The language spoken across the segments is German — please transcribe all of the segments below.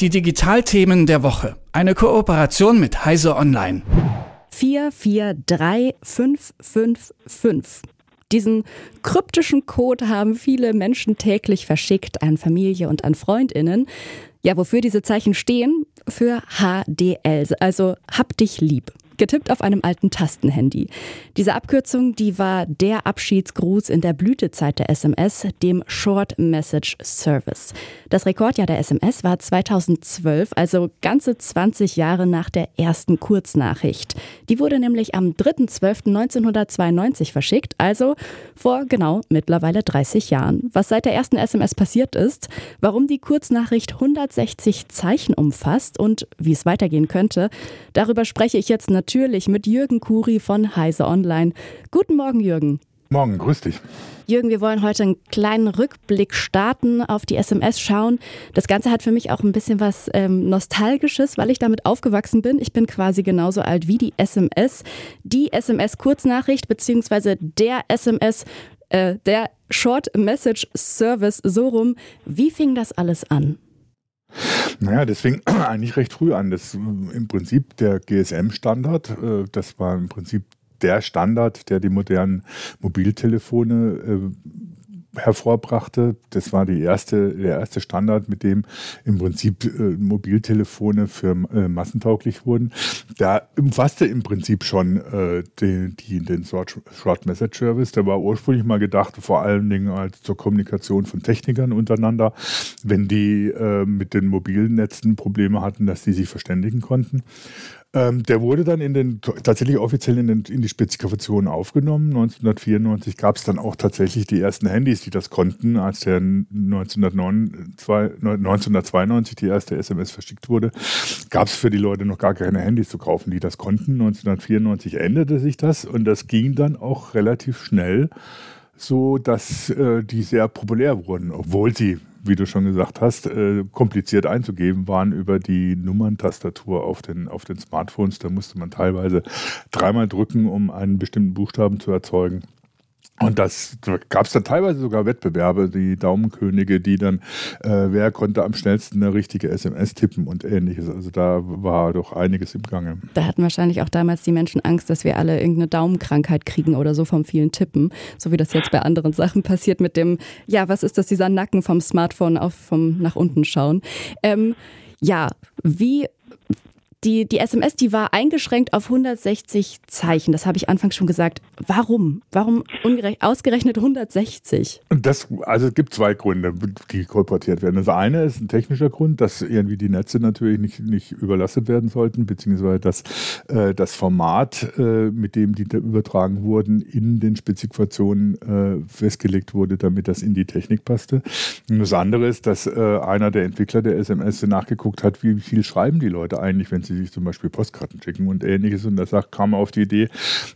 Die Digitalthemen der Woche. Eine Kooperation mit Heise Online. 443555. Diesen kryptischen Code haben viele Menschen täglich verschickt an Familie und an Freundinnen. Ja, wofür diese Zeichen stehen? Für HDL, also hab dich lieb getippt auf einem alten Tastenhandy. Diese Abkürzung, die war der Abschiedsgruß in der Blütezeit der SMS, dem Short Message Service. Das Rekordjahr der SMS war 2012, also ganze 20 Jahre nach der ersten Kurznachricht. Die wurde nämlich am 3.12.1992 verschickt, also vor genau mittlerweile 30 Jahren. Was seit der ersten SMS passiert ist, warum die Kurznachricht 160 Zeichen umfasst und wie es weitergehen könnte, darüber spreche ich jetzt natürlich mit Jürgen Kuri von Heise Online. Guten Morgen, Jürgen. Morgen, grüß dich. Jürgen, wir wollen heute einen kleinen Rückblick starten, auf die SMS schauen. Das Ganze hat für mich auch ein bisschen was ähm, Nostalgisches, weil ich damit aufgewachsen bin. Ich bin quasi genauso alt wie die SMS. Die SMS-Kurznachricht beziehungsweise der SMS, äh, der Short Message Service, so rum. Wie fing das alles an? Naja, fing eigentlich recht früh an. Das im Prinzip der GSM-Standard, äh, das war im Prinzip der Standard, der die modernen Mobiltelefone äh, hervorbrachte. Das war die erste, der erste Standard, mit dem im Prinzip äh, Mobiltelefone für äh, massentauglich wurden. Da umfasste im Prinzip schon äh, die, die, den Short Message Service. Der war ursprünglich mal gedacht, vor allen Dingen als zur Kommunikation von Technikern untereinander, wenn die äh, mit den mobilen Netzen Probleme hatten, dass die sich verständigen konnten. Ähm, der wurde dann in den, tatsächlich offiziell in, den, in die Spezifikationen aufgenommen. 1994 gab es dann auch tatsächlich die ersten Handys, die das konnten, als der 1992 die erste SMS verschickt wurde. Gab es für die Leute noch gar keine Handys zu kaufen, die das konnten. 1994 änderte sich das und das ging dann auch relativ schnell so, dass äh, die sehr populär wurden, obwohl sie wie du schon gesagt hast, äh, kompliziert einzugeben waren über die Nummerntastatur auf den, auf den Smartphones. Da musste man teilweise dreimal drücken, um einen bestimmten Buchstaben zu erzeugen. Und das da gab es dann teilweise sogar Wettbewerbe, die Daumenkönige, die dann, äh, wer konnte am schnellsten eine richtige SMS tippen und ähnliches. Also da war doch einiges im Gange. Da hatten wahrscheinlich auch damals die Menschen Angst, dass wir alle irgendeine Daumenkrankheit kriegen oder so vom vielen Tippen, so wie das jetzt bei anderen Sachen passiert mit dem, ja, was ist das, dieser Nacken vom Smartphone auf vom nach unten schauen. Ähm, ja, wie die, die SMS, die war eingeschränkt auf 160 Zeichen. Das habe ich anfangs schon gesagt. Warum? Warum ausgerechnet 160? Das, also es gibt zwei Gründe, die kolportiert werden. Das eine ist ein technischer Grund, dass irgendwie die Netze natürlich nicht, nicht überlastet werden sollten, beziehungsweise dass äh, das Format, äh, mit dem die übertragen wurden, in den Spezifikationen äh, festgelegt wurde, damit das in die Technik passte. Und das andere ist, dass äh, einer der Entwickler der SMS nachgeguckt hat, wie viel schreiben die Leute eigentlich, wenn sie sich zum Beispiel Postkarten schicken und ähnliches. Und da kam auf die Idee,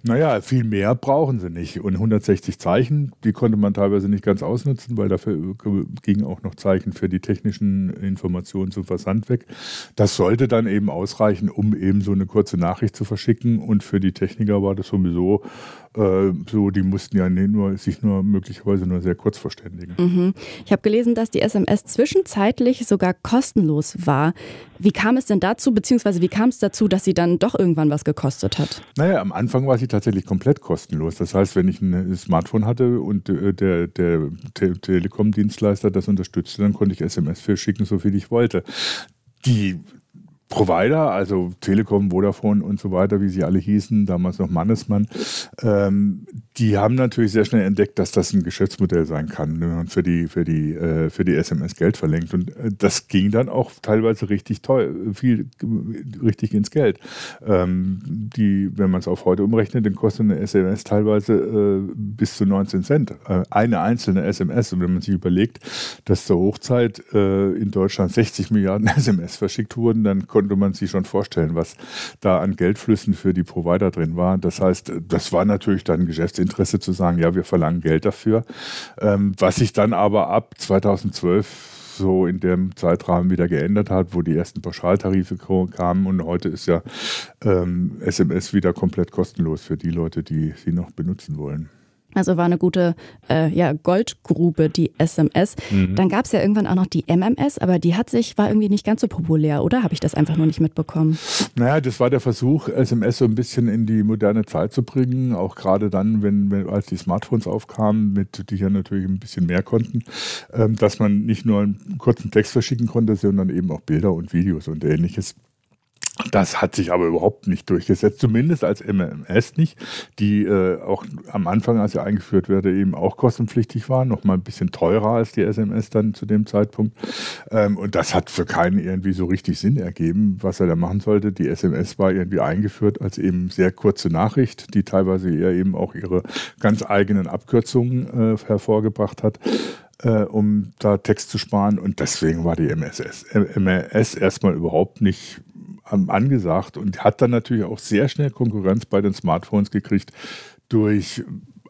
naja, viel mehr brauchen sie nicht. Und 160 Zeichen, die konnte man teilweise nicht ganz ausnutzen, weil dafür gingen auch noch Zeichen für die technischen Informationen zum Versand weg. Das sollte dann eben ausreichen, um eben so eine kurze Nachricht zu verschicken. Und für die Techniker war das sowieso äh, so, die mussten ja nur, sich nur möglicherweise nur sehr kurz verständigen. Mhm. Ich habe gelesen, dass die SMS zwischenzeitlich sogar kostenlos war. Wie kam es denn dazu, beziehungsweise wie kam es dazu, dass sie dann doch irgendwann was gekostet hat? Naja, am Anfang war sie tatsächlich komplett kostenlos. Das heißt, wenn ich ein Smartphone hatte und äh, der, der Te Telekom-Dienstleister das unterstützte, dann konnte ich SMS verschicken, so viel ich wollte. Die Provider, also Telekom, Vodafone und so weiter, wie sie alle hießen, damals noch Mannesmann, ähm, die haben natürlich sehr schnell entdeckt, dass das ein Geschäftsmodell sein kann, wenn man für die, für die, äh, für die SMS Geld verlängert. Und äh, das ging dann auch teilweise richtig teuer, viel, richtig ins Geld. Ähm, die, wenn man es auf heute umrechnet, dann kostet eine SMS teilweise äh, bis zu 19 Cent. Äh, eine einzelne SMS. Und wenn man sich überlegt, dass zur Hochzeit äh, in Deutschland 60 Milliarden SMS verschickt wurden, dann konnte man sich schon vorstellen, was da an Geldflüssen für die Provider drin war. Das heißt, das war natürlich dann Geschäftsinteresse zu sagen, ja, wir verlangen Geld dafür. Ähm, was sich dann aber ab 2012 so in dem Zeitrahmen wieder geändert hat, wo die ersten Pauschaltarife kamen und heute ist ja ähm, SMS wieder komplett kostenlos für die Leute, die sie noch benutzen wollen. Also war eine gute äh, ja, Goldgrube, die SMS. Mhm. Dann gab es ja irgendwann auch noch die MMS, aber die hat sich, war irgendwie nicht ganz so populär, oder? Habe ich das einfach nur nicht mitbekommen? Naja, das war der Versuch, SMS so ein bisschen in die moderne Zeit zu bringen. Auch gerade dann, wenn, wenn als die Smartphones aufkamen, mit die ja natürlich ein bisschen mehr konnten, ähm, dass man nicht nur einen kurzen Text verschicken konnte, sondern eben auch Bilder und Videos und ähnliches. Das hat sich aber überhaupt nicht durchgesetzt, zumindest als MMS nicht, die äh, auch am Anfang, als sie eingeführt wurde, eben auch kostenpflichtig war, noch mal ein bisschen teurer als die SMS dann zu dem Zeitpunkt. Ähm, und das hat für keinen irgendwie so richtig Sinn ergeben, was er da machen sollte. Die SMS war irgendwie eingeführt als eben sehr kurze Nachricht, die teilweise eher eben auch ihre ganz eigenen Abkürzungen äh, hervorgebracht hat äh, um da Text zu sparen. Und deswegen war die MSS, MRS erstmal überhaupt nicht angesagt und hat dann natürlich auch sehr schnell Konkurrenz bei den Smartphones gekriegt durch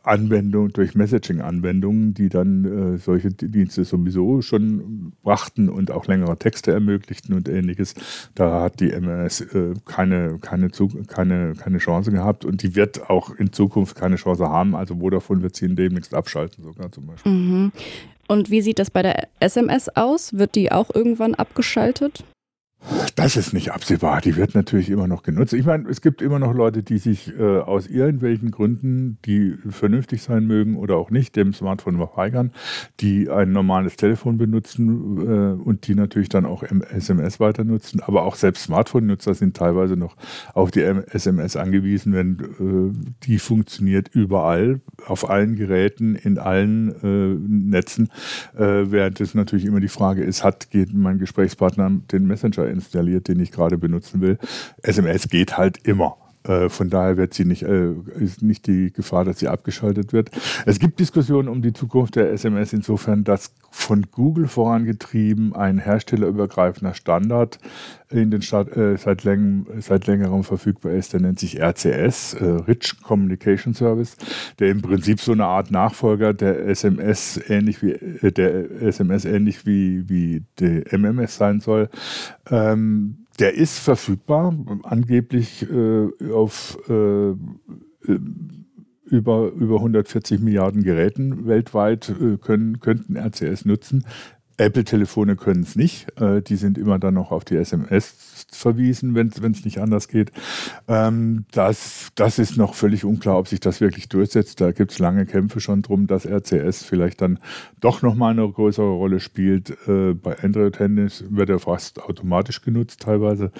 Anwendungen, durch Messaging-Anwendungen, die dann äh, solche Dienste sowieso schon brachten und auch längere Texte ermöglichten und ähnliches. Da hat die MS äh, keine, keine, keine, keine Chance gehabt und die wird auch in Zukunft keine Chance haben. Also Vodafone wird sie in demnächst abschalten, sogar zum Beispiel. Mhm. Und wie sieht das bei der SMS aus? Wird die auch irgendwann abgeschaltet? Das ist nicht absehbar. Die wird natürlich immer noch genutzt. Ich meine, es gibt immer noch Leute, die sich äh, aus irgendwelchen Gründen, die vernünftig sein mögen oder auch nicht, dem Smartphone verweigern, die ein normales Telefon benutzen äh, und die natürlich dann auch SMS weiter nutzen. Aber auch selbst Smartphone-Nutzer sind teilweise noch auf die SMS angewiesen, wenn äh, die funktioniert überall, auf allen Geräten, in allen äh, Netzen. Äh, während es natürlich immer die Frage ist, hat geht mein Gesprächspartner den Messenger installiert, den ich gerade benutzen will. SMS geht halt immer. Äh, von daher wird sie nicht, äh, ist nicht die Gefahr, dass sie abgeschaltet wird. Es gibt Diskussionen um die Zukunft der SMS insofern, dass von Google vorangetrieben ein herstellerübergreifender Standard in den Stadt, äh, seit, läng, seit längerem verfügbar ist. Der nennt sich RCS, äh, Rich Communication Service, der im Prinzip so eine Art Nachfolger der SMS ähnlich wie der SMS ähnlich wie, wie der MMS sein soll. Ähm, der ist verfügbar, angeblich äh, auf äh, äh über, über 140 Milliarden Geräten weltweit äh, können, könnten RCS nutzen. Apple-Telefone können es nicht. Äh, die sind immer dann noch auf die SMS verwiesen, wenn es nicht anders geht. Ähm, das, das ist noch völlig unklar, ob sich das wirklich durchsetzt. Da gibt es lange Kämpfe schon drum, dass RCS vielleicht dann doch nochmal eine größere Rolle spielt. Äh, bei Android-Handys wird er fast automatisch genutzt teilweise.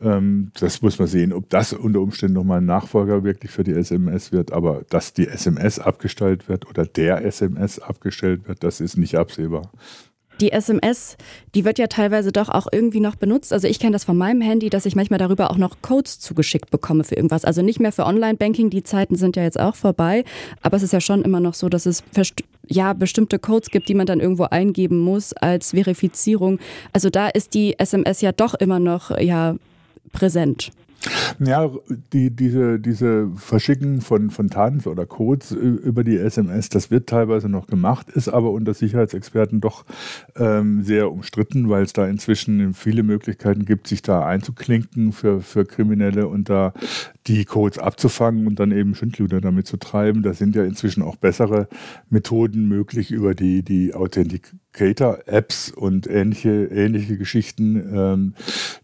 Ähm, das muss man sehen, ob das unter Umständen nochmal ein Nachfolger wirklich für die SMS wird. Aber dass die SMS abgestellt wird oder der SMS abgestellt wird, das ist nicht absehbar die SMS, die wird ja teilweise doch auch irgendwie noch benutzt. Also ich kenne das von meinem Handy, dass ich manchmal darüber auch noch Codes zugeschickt bekomme für irgendwas. Also nicht mehr für Online-Banking, die Zeiten sind ja jetzt auch vorbei. Aber es ist ja schon immer noch so, dass es ja bestimmte Codes gibt, die man dann irgendwo eingeben muss als Verifizierung. Also da ist die SMS ja doch immer noch ja präsent. Ja, die, diese, diese Verschicken von, von Tanz oder Codes über die SMS, das wird teilweise noch gemacht, ist aber unter Sicherheitsexperten doch ähm, sehr umstritten, weil es da inzwischen viele Möglichkeiten gibt, sich da einzuklinken für, für Kriminelle und da die Codes abzufangen und dann eben Schindluder damit zu treiben. Da sind ja inzwischen auch bessere Methoden möglich über die, die Authenticator-Apps und ähnliche, ähnliche Geschichten, ähm,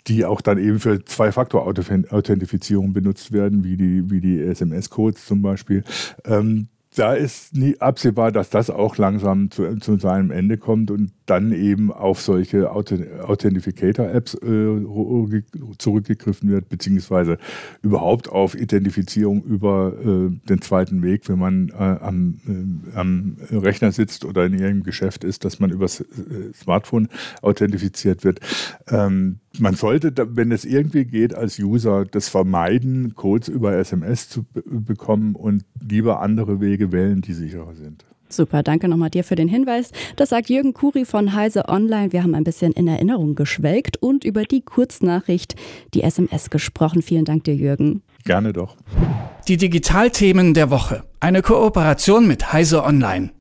die auch dann eben für Zwei-Faktor-Authentifizierung benutzt werden, wie die, wie die SMS-Codes zum Beispiel. Ähm, da ist nie absehbar, dass das auch langsam zu, zu seinem Ende kommt und dann eben auf solche Authentificator-Apps äh, zurückgegriffen wird, beziehungsweise überhaupt auf Identifizierung über äh, den zweiten Weg, wenn man äh, am, äh, am, Rechner sitzt oder in irgendeinem Geschäft ist, dass man über das äh, Smartphone authentifiziert wird. Ähm, man sollte, wenn es irgendwie geht, als User das vermeiden, Codes über SMS zu bekommen und lieber andere Wege wählen, die sicherer sind. Super, danke nochmal dir für den Hinweis. Das sagt Jürgen Kuri von Heise Online. Wir haben ein bisschen in Erinnerung geschwelgt und über die Kurznachricht, die SMS gesprochen. Vielen Dank dir, Jürgen. Gerne doch. Die Digitalthemen der Woche. Eine Kooperation mit Heise Online.